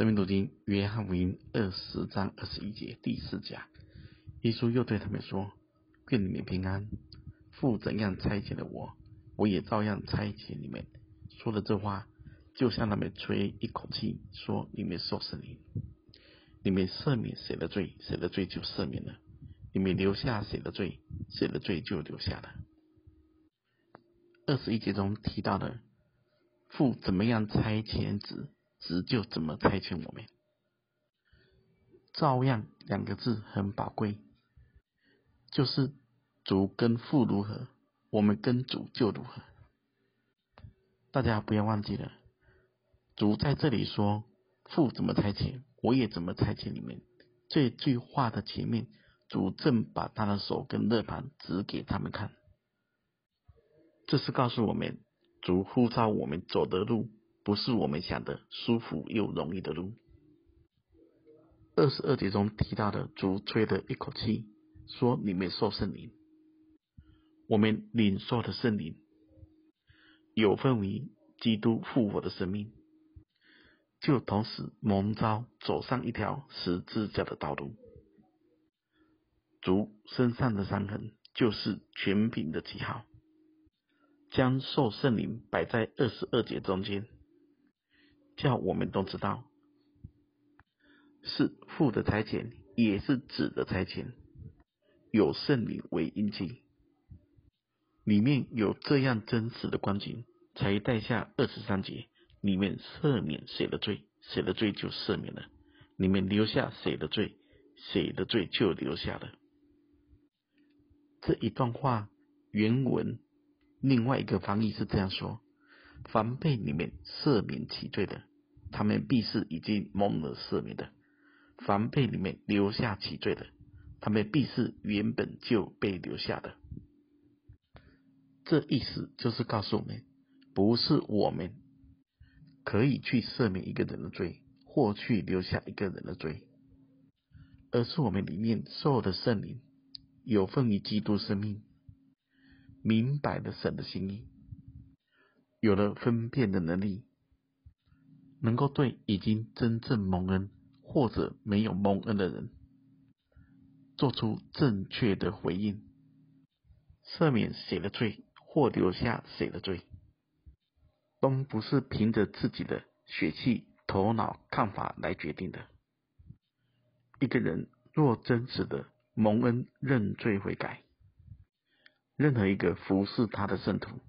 生命读经，约翰福音二十章二十一节第四讲，耶稣又对他们说：“愿你们平安！父怎样差遣了我，我也照样差遣你们。”说了这话，就向他们吹一口气，说：“你们受死灵。你们赦免谁的罪，谁的罪就赦免了；你们留下谁的罪，谁的罪就留下了。”二十一节中提到的父怎么样差遣子。子就怎么拆迁我们，照样两个字很宝贵，就是主跟父如何，我们跟主就如何。大家不要忘记了，主在这里说父怎么差遣，我也怎么差遣你们。这句话的前面，主正把他的手跟肋旁指给他们看，这是告诉我们，主呼召我们走的路。不是我们想的舒服又容易的路。二十二节中提到的主吹了一口气，说：“你们受圣灵。”我们领受的圣灵，有分于基督复活的生命，就同时蒙召走上一条十字架的道路。主身上的伤痕，就是权柄的记号，将受圣灵摆在二十二节中间。叫我们都知道，是父的差遣，也是子的差遣，有圣灵为印记，里面有这样真实的光景，才带下二十三节，你们赦免谁的罪，谁的罪就赦免了；你们留下谁的罪，谁的罪就留下了。这一段话原文另外一个翻译是这样说：凡被你们赦免其罪的。他们必是已经蒙了赦免的；凡被你们留下其罪的，他们必是原本就被留下的。这意思就是告诉我们，不是我们可以去赦免一个人的罪，或去留下一个人的罪，而是我们里面受的圣灵，有份于基督生命，明白了神的心意，有了分辨的能力。能够对已经真正蒙恩或者没有蒙恩的人，做出正确的回应，赦免谁的罪或留下谁的罪，都不是凭着自己的血气、头脑、看法来决定的。一个人若真实的蒙恩认罪悔改，任何一个服侍他的圣徒，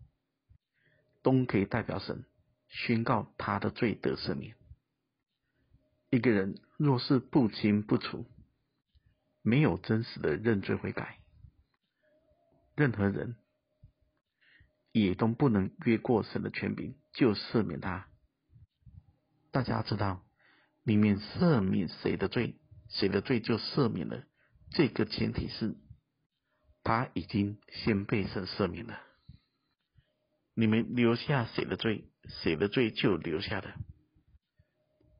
都可以代表神。宣告他的罪得赦免。一个人若是不清不楚，没有真实的认罪悔改，任何人也都不能越过神的权柄就赦免他。大家知道，里面赦免谁的罪，谁的罪就赦免了。这个前提是，他已经先被神赦免了。你们留下谁的罪，谁的罪就留下的。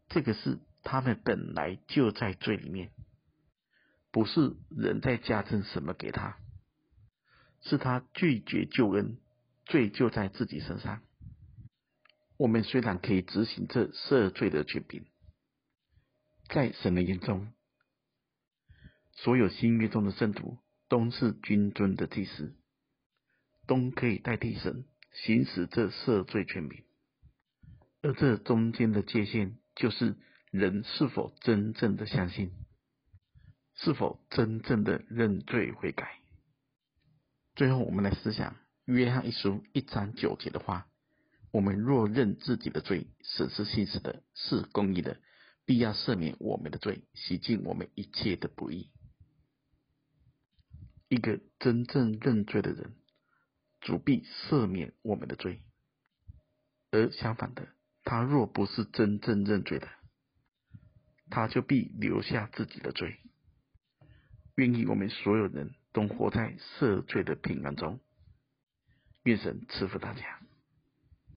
这个是他们本来就在罪里面，不是人在加增什么给他，是他拒绝救恩，罪就在自己身上。我们虽然可以执行这赦罪的权柄，在神的眼中，所有新约中的圣徒都是君尊的祭司，都可以代替神。行使这赦罪权柄，而这中间的界限，就是人是否真正的相信，是否真正的认罪悔改。最后，我们来思想约翰一书一章九节的话：我们若认自己的罪，神是信实的，是公义的，必要赦免我们的罪，洗净我们一切的不义。一个真正认罪的人。主必赦免我们的罪，而相反的，他若不是真正认罪的，他就必留下自己的罪。愿意我们所有人都活在赦罪的平安中，愿神赐福大家。